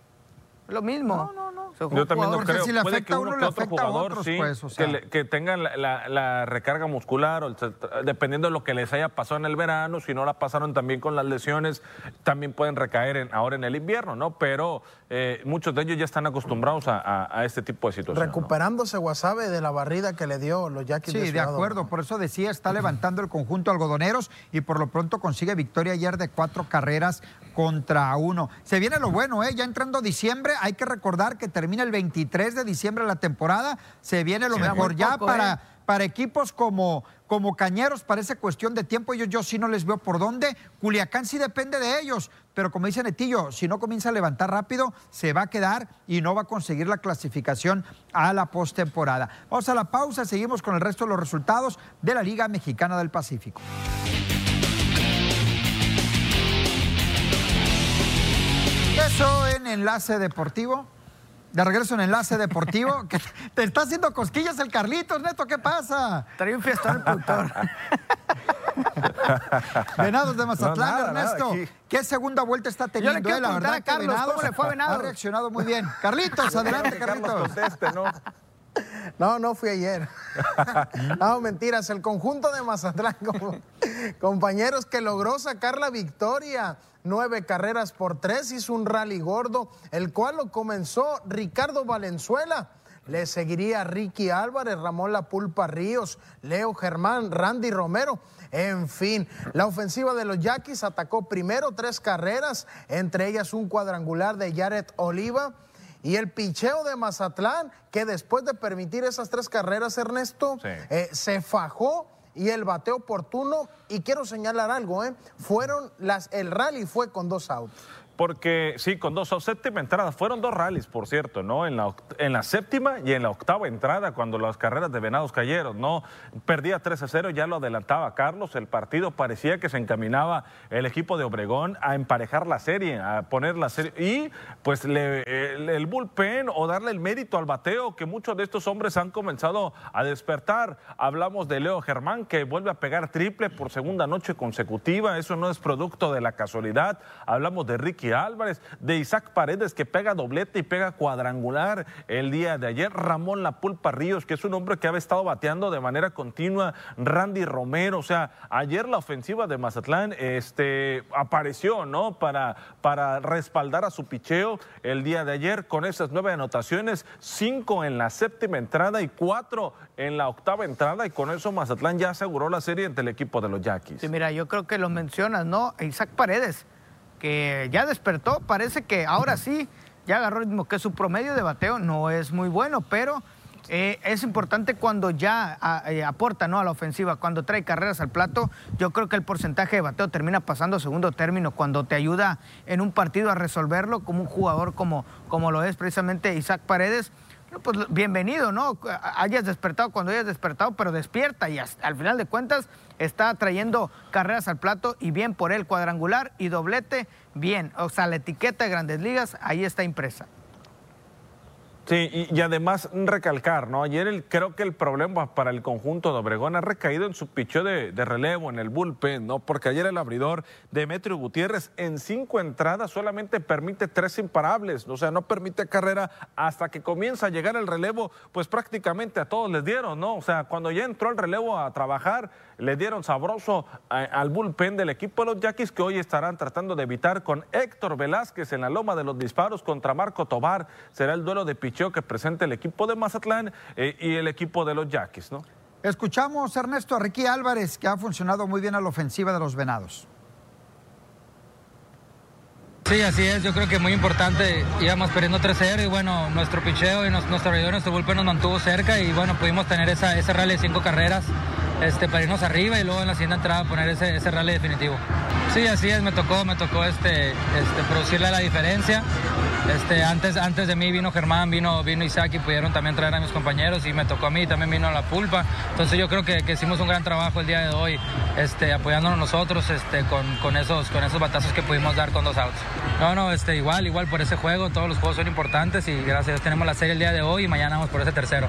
S3: Lo mismo.
S1: No, no, no.
S2: Yo también no creo.
S1: Si le Puede que uno, que otro jugador
S2: sí, pues, que, tengan la, recarga muscular, o dependiendo de lo que les haya pasado en el verano, si no la pasaron también con las lesiones, también pueden recaer en, ahora en el invierno, ¿no? Pero eh, muchos de ellos ya están acostumbrados a, este tipo de situaciones.
S4: Recuperándose Guasave de la barrida que le dio los Yaquis
S1: Sí, de, acuerdo. Por eso decía, está levantando el conjunto algodoneros y por lo pronto consigue victoria ayer de cuatro carreras contra uno. Se viene lo bueno, ¿eh? Ya entrando diciembre, hay que recordar que termina el 23 de diciembre la temporada. Se viene lo mejor ya para, ¿eh? para equipos como, como Cañeros, parece cuestión de tiempo. Ellos yo sí no les veo por dónde. Culiacán sí depende de ellos. Pero como dice Netillo, si no comienza a levantar rápido, se va a quedar y no va a conseguir la clasificación a la postemporada. Vamos a la pausa, seguimos con el resto de los resultados de la Liga Mexicana del Pacífico. Eso en Enlace Deportivo. De regreso en Enlace Deportivo. te está haciendo cosquillas el Carlitos, Neto, ¿qué pasa?
S3: Trae un fiestón el productor. [laughs]
S1: Venados de Mazatlán, Ernesto. ¿Qué segunda vuelta está teniendo?
S3: Yo le quiero
S1: eh? la verdad
S3: a Carlos, ¿cómo le fue a Venados?
S1: Ha reaccionado muy bien. Carlitos, [laughs] adelante, Carlitos.
S2: ¿no?
S4: No, no fui ayer. [laughs] no, mentiras. El conjunto de Mazatlán, [laughs] compañeros, que logró sacar la victoria. Nueve carreras por tres, hizo un rally gordo, el cual lo comenzó Ricardo Valenzuela. Le seguiría Ricky Álvarez, Ramón La Pulpa Ríos, Leo Germán, Randy Romero. En fin, la ofensiva de los Yaquis atacó primero tres carreras, entre ellas un cuadrangular de Jared Oliva y el picheo de Mazatlán, que después de permitir esas tres carreras, Ernesto, eh, se fajó y el bateo oportuno. Y quiero señalar algo, ¿eh? Fueron las, el rally fue con dos outs.
S2: Porque sí, con dos, séptima entrada, fueron dos rallies, por cierto, ¿no? En la, en la séptima y en la octava entrada, cuando las carreras de Venados cayeron, ¿no? Perdía 3 a 0, ya lo adelantaba Carlos, el partido parecía que se encaminaba el equipo de Obregón a emparejar la serie, a poner la serie, y pues el, bullpen o darle el mérito al bateo, que muchos de estos hombres han comenzado a despertar. Hablamos de Leo Germán, que vuelve a pegar triple por segunda noche consecutiva, eso no es producto de la casualidad. Hablamos de Ricky Álvarez, de Isaac Paredes que pega doblete y pega cuadrangular el día de ayer, Ramón La Pulpa Ríos, que es un hombre que ha estado bateando de manera continua, Randy Romero, o sea, ayer la ofensiva de Mazatlán este, apareció, ¿no? Para, para respaldar a su picheo el día de ayer con esas nueve anotaciones, cinco en la séptima entrada y cuatro en la octava entrada y con eso Mazatlán ya aseguró la serie ante el equipo de los Yaquis.
S3: Sí, mira, yo creo que lo mencionas, ¿no? Isaac Paredes que ya despertó, parece que ahora sí, ya agarró el ritmo, que su promedio de bateo no es muy bueno, pero eh, es importante cuando ya eh, aporta ¿no? a la ofensiva, cuando trae carreras al plato, yo creo que el porcentaje de bateo termina pasando segundo término, cuando te ayuda en un partido a resolverlo como un jugador como, como lo es precisamente Isaac Paredes pues bienvenido, ¿no? Hayas despertado cuando hayas despertado, pero despierta y al final de cuentas está trayendo carreras al plato y bien por él, cuadrangular y doblete, bien. O sea, la etiqueta de grandes ligas ahí está impresa.
S2: Sí, y, además recalcar, ¿no? Ayer creo que el problema para el conjunto de Obregón ha recaído en su picheo de, relevo, en el bullpen, ¿no? Porque ayer el abridor Demetrio Gutiérrez en cinco entradas solamente permite tres imparables, o sea, no permite carrera hasta que comienza a llegar el relevo, pues prácticamente a todos les dieron, ¿no? O sea, cuando ya entró el relevo a trabajar, le dieron sabroso al bullpen del equipo de los Yaquis que hoy estarán tratando de evitar con Héctor Velázquez en la loma de los disparos contra Marco Tobar. Será el duelo de picheo que presenta el equipo de Mazatlán eh, y el equipo de los Yaquis, ¿no?
S1: Escuchamos, Ernesto, Ricky Álvarez, que ha funcionado muy bien a la ofensiva de los Venados.
S9: Sí, así es. Yo creo que muy importante. Íbamos perdiendo 3-0 y bueno, nuestro picheo y nuestro y nuestro bullpen nos mantuvo cerca y bueno, pudimos tener esa, ese rally de cinco carreras este, para irnos arriba y luego en la siguiente entrada poner ese, ese rally definitivo. Sí, así es, me tocó, me tocó este, este, producirle la diferencia. Este, antes, antes de mí vino Germán, vino, vino Isaac y pudieron también traer a mis compañeros y me tocó a mí, también vino la pulpa. Entonces yo creo que, que hicimos un gran trabajo el día de hoy, este, apoyándonos nosotros este, con, con, esos, con esos batazos que pudimos dar con dos outs. No, no, este, igual, igual por ese juego, todos los juegos son importantes y gracias a Dios tenemos la serie el día de hoy y mañana vamos por ese tercero.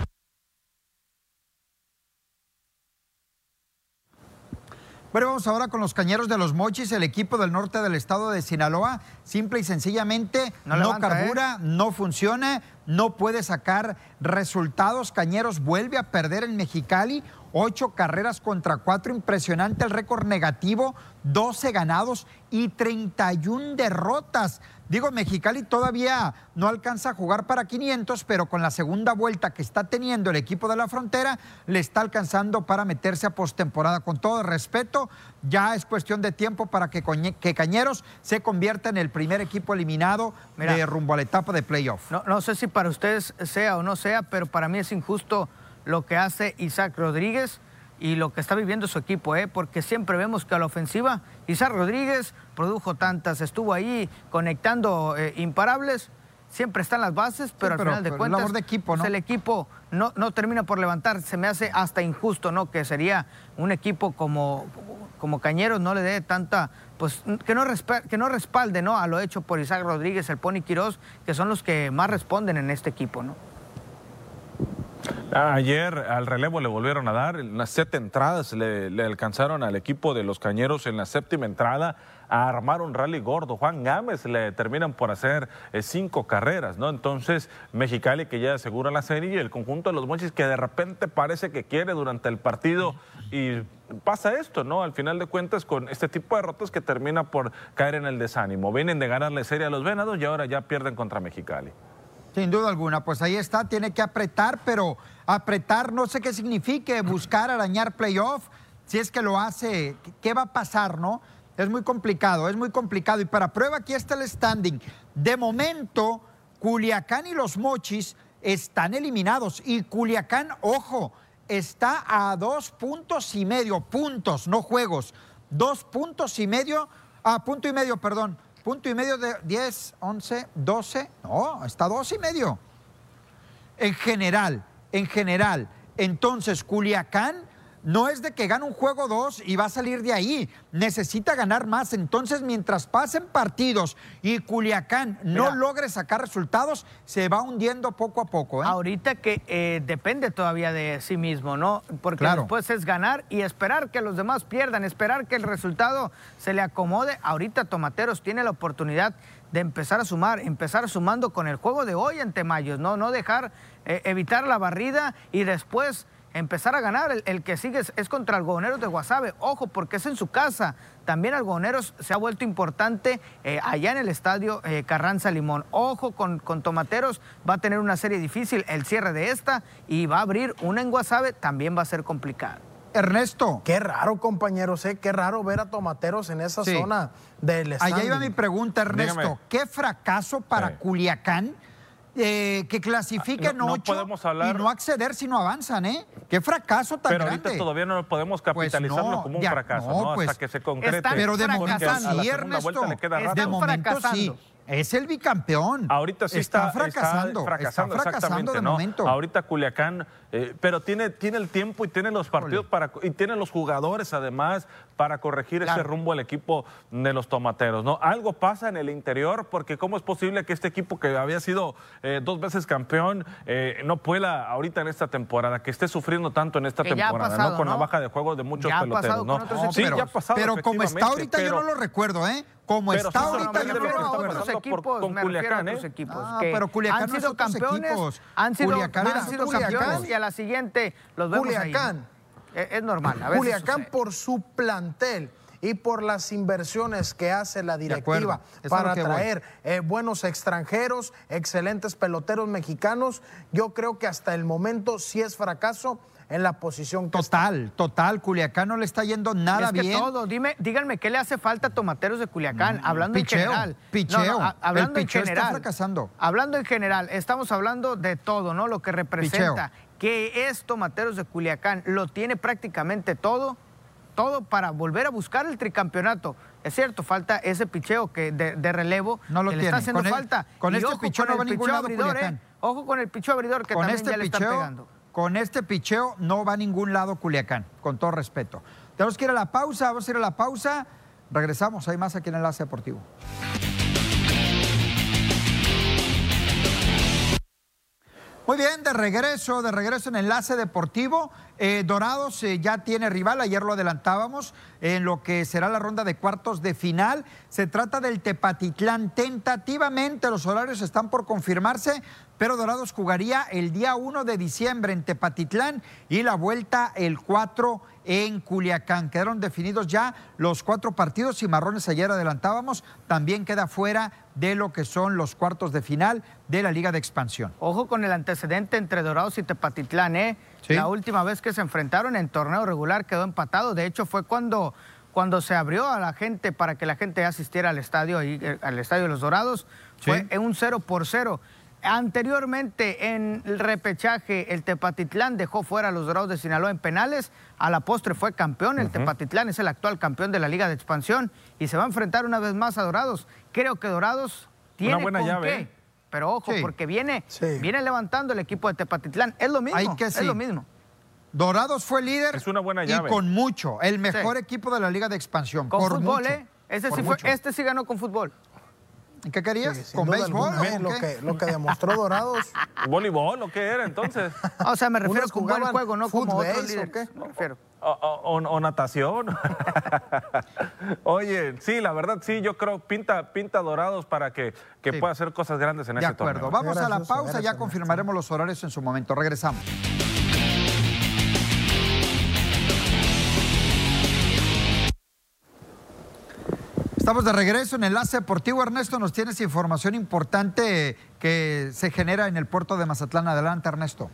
S1: Bueno, vamos ahora con los cañeros de los mochis, el equipo del norte del estado de Sinaloa. Simple y sencillamente no, no carbura, ¿eh? no funciona, no puede sacar resultados. Cañeros vuelve a perder en Mexicali. Ocho carreras contra cuatro, impresionante el récord negativo, 12 ganados y 31 derrotas. Digo, Mexicali todavía no alcanza a jugar para 500, pero con la segunda vuelta que está teniendo el equipo de la frontera, le está alcanzando para meterse a postemporada. Con todo respeto, ya es cuestión de tiempo para que, que Cañeros se convierta en el primer equipo eliminado de rumbo a la etapa de playoff.
S3: No, no sé si para ustedes sea o no sea, pero para mí es injusto lo que hace Isaac Rodríguez y lo que está viviendo su equipo, ¿eh? porque siempre vemos que a la ofensiva Isaac Rodríguez produjo tantas, estuvo ahí conectando eh, imparables, siempre están las bases, pero, al final de cuentas
S1: de equipo, ¿no?
S3: el equipo no, no termina por levantar, se me hace hasta injusto, ¿no? Que sería un equipo como, como Cañeros no le dé tanta, pues que no, que no respalde, ¿no? A lo hecho por Isaac Rodríguez, el Pony Quirós, que son los que más responden en este equipo, ¿no?
S2: Ayer al relevo le volvieron a dar, en las siete entradas le, alcanzaron al equipo de los Cañeros en la séptima entrada a armar un rally gordo. Juan Gámez le terminan por hacer eh, cinco carreras, ¿no? Entonces, Mexicali que ya asegura la serie y el conjunto de los Mochis que de repente parece que quiere durante el partido y pasa esto, ¿no? Al final de cuentas, con este tipo de derrotas que termina por caer en el desánimo. Vienen de ganarle serie a los Venados y ahora ya pierden contra Mexicali.
S1: Sin duda alguna, pues ahí está, tiene que apretar, pero apretar no sé qué signifique, buscar arañar playoff, si es que lo hace, ¿qué va a pasar, no? Es muy complicado, es muy complicado. Y para prueba aquí está el standing. De momento, Culiacán y los Mochis están eliminados. Y Culiacán, ojo, está a dos puntos y medio, puntos, no juegos. Dos puntos y medio, ah, punto y medio, perdón punto y medio de 10, 11, 12, no, está dos y medio. En general, en general. Entonces, Culiacán no es de que gane un juego dos y va a salir de ahí. Necesita ganar más. Entonces, mientras pasen partidos y Culiacán no logre sacar resultados, se va hundiendo poco a poco. ¿eh?
S3: Ahorita que eh, depende todavía de sí mismo, ¿no? Porque después es ganar y esperar que los demás pierdan, esperar que el resultado se le acomode. Ahorita Tomateros tiene la oportunidad de empezar a sumar, empezar sumando con el juego de hoy en Temayos, ¿no? No dejar, eh, evitar la barrida y después empezar a ganar. El, que sigue es, contra Algodoneros de Guasave. Ojo, porque es en su casa. También Algodoneros se ha vuelto importante eh, allá en el estadio eh, Carranza Limón. Ojo con, con, Tomateros, va a tener una serie difícil el cierre de esta y va a abrir una en Guasave, también va a ser complicado.
S1: Ernesto.
S4: Qué raro, compañeros, ¿eh? qué raro ver a Tomateros en esa zona del estadio.
S1: Allá iba mi pregunta, Ernesto. ¿Qué fracaso para Culiacán? Eh, que clasifiquen no, ocho y no acceder si no avanzan, ¿eh? Qué fracaso tan
S2: Pero ahorita todavía no podemos pues capitalizarlo como un fracaso, ¿no? Pues, Hasta que se concrete.
S1: Pero de momento sí, Ernesto. De momento sí. Es el bicampeón.
S2: Ahorita sí está, fracasando. fracasando, exactamente, de momento. Ahorita Culiacán, eh, pero tiene, tiene el tiempo y tiene los partidos para y tiene los jugadores además para corregir ese rumbo al equipo de los tomateros. ¿no? Algo pasa en el interior, porque cómo es posible que este equipo que había sido eh, dos veces campeón eh, no pueda ahorita en esta temporada, que esté sufriendo tanto en esta temporada, ¿no? Con la baja de juego de muchos peloteros. ¿no?
S1: sí, ya ha pasado. Pero como está ahorita yo no lo recuerdo, ¿eh? Como está ahorita yo no lo recuerdo.
S3: Equipos, con Culiacán, ¿eh? Equipos
S1: ah, pero Culiacán
S3: han sido campeones, han sido, han sido campeones y a la siguiente los vemos
S4: Culiacán.
S3: Ahí. Es, normal.
S4: Culiacán por su plantel y por las inversiones que hace la directiva para traer eh, buenos extranjeros, excelentes peloteros mexicanos, yo creo que hasta el momento sí es fracaso en la posición
S1: que Total, total. Culiacán no le está yendo nada
S3: es que
S1: bien.
S3: todo. Dime, díganme, ¿qué le hace falta a Tomateros de Culiacán? Mm, hablando en general.
S1: Picheo.
S3: hablando
S1: el
S3: en general.
S1: está fracasando.
S3: Hablando en general, estamos hablando de todo, ¿no? Lo que representa. Que es Tomateros de Culiacán. Lo tiene prácticamente todo. Todo para volver a buscar el tricampeonato. Es cierto, falta ese picheo que de, relevo
S1: no lo
S3: que
S1: le
S3: está haciendo falta.
S1: con este picheo no va a ningún lado,
S3: abridor,
S1: ¿eh?
S3: Ojo con el picheo abridor que también
S1: este
S3: ya le está pegando
S1: con este picheo no va a ningún lado Culiacán, con todo respeto. Tenemos que ir a la pausa, vamos a ir a la pausa. Regresamos, hay más aquí en Enlace Deportivo. Muy bien, de regreso, de regreso en Enlace Deportivo. Eh, Dorados ya tiene rival, ayer lo adelantábamos, en lo que será la ronda de cuartos de final. Se trata del Tepatitlán. Tentativamente los horarios están por confirmarse, pero Dorados jugaría el día 1 de diciembre en Tepatitlán y la vuelta el 4 en Culiacán. Quedaron definidos ya los cuatro partidos y Marrones ayer adelantábamos, también queda fuera de lo que son los cuartos de final de la Liga de Expansión.
S3: Ojo con el antecedente entre Dorados y Tepatitlán, ¿eh? La última vez que se enfrentaron en torneo regular quedó empatado. De hecho, fue cuando, cuando se abrió a la gente para que la gente asistiera al estadio, eh, al estadio de los Dorados. Fue en un 0 por 0. Anteriormente, en el repechaje, el Tepatitlán dejó fuera a los Dorados de Sinaloa en penales. A la postre fue campeón. El Tepatitlán es el actual campeón de la Liga de Expansión y se va a enfrentar una vez más a Dorados. Creo que Dorados tiene una buena con llave. Qué. Pero ojo, porque viene, viene levantando el equipo de Tepatitlán. Es lo mismo. que Es lo mismo.
S1: Dorados fue líder.
S2: Es una buena llave.
S1: Y con mucho. El mejor equipo de la Liga de Expansión.
S3: Con
S1: por
S3: fútbol, ¿eh? Este sí, fue, este sí ganó con fútbol.
S1: ¿Qué querías? ¿Con béisbol?
S4: lo, que, lo que demostró Dorados. [laughs]
S2: ¿Voleibol o qué era entonces?
S3: o sea, me refiero a un buen juego, no como otros líderes. ¿o qué? Me refiero.
S2: O, natación. [laughs] Oye, sí, la verdad, sí, yo creo pinta, pinta dorados para que, que pueda hacer cosas grandes en ese torneo.
S1: De acuerdo, vamos a la pausa, ya confirmaremos los horarios en su momento. Regresamos. Estamos de regreso en Enlace Deportivo. Ernesto, nos tienes información importante que se genera en el puerto de Mazatlán. Adelante, Ernesto.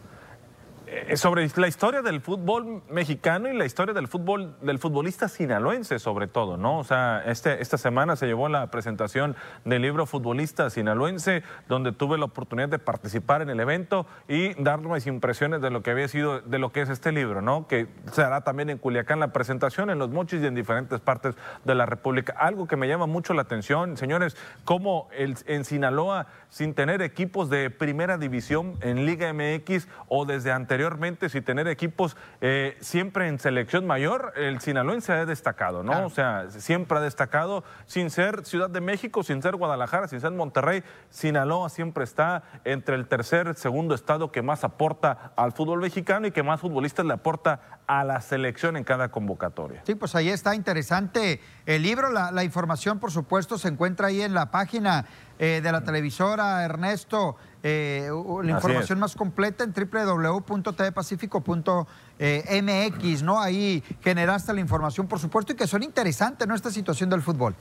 S2: Eh, sobre la historia del fútbol mexicano y la historia del fútbol del futbolista sinaloense sobre todo, ¿no? O sea, este, esta semana se llevó la presentación del libro Futbolista Sinaloense, donde tuve la oportunidad de participar en el evento y dar mis impresiones de lo que había sido, de lo que es este libro, ¿no? Que se hará también en Culiacán la presentación, en Los Mochis y en diferentes partes de la República. Algo que me llama mucho la atención, señores, cómo el, en Sinaloa, sin tener equipos de primera división en Liga MX o desde antes anteriormente, si tener equipos eh, siempre en selección mayor, el sinaloense ha destacado, ¿no? O sea, siempre ha destacado, sin ser Ciudad de México, sin ser Guadalajara, sin ser Monterrey, Sinaloa siempre está entre el tercer, segundo estado que más aporta al fútbol mexicano y que más futbolistas le aporta a la selección en cada convocatoria.
S1: Sí, pues ahí está interesante el libro, la, información por supuesto se encuentra ahí en la página eh, de la televisora, Ernesto. Eh, la información más completa en www.tvpacifico.mx, ¿no? Ahí generaste la información, por supuesto, y que son interesantes, ¿no? Esta situación del fútbol.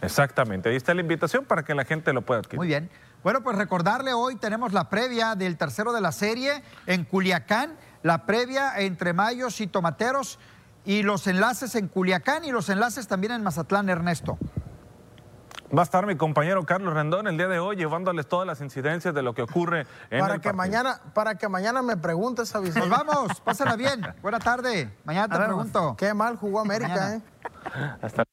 S2: Exactamente, ahí está la invitación para que la gente lo pueda adquirir.
S1: Muy bien. Bueno, pues recordarle hoy tenemos la previa del tercero de la serie en Culiacán, la previa entre Mayos y Tomateros y los enlaces en Culiacán y los enlaces también en Mazatlán, Ernesto.
S2: Va a estar mi compañero Carlos Rendón el día de hoy llevándoles todas las incidencias de lo que ocurre en
S4: para
S2: el
S4: que mañana Para que mañana me preguntes,
S1: Nos vamos, pásala bien. Buena tarde. Mañana te pregunto.
S4: Qué mal jugó América, ¿eh?
S2: Hasta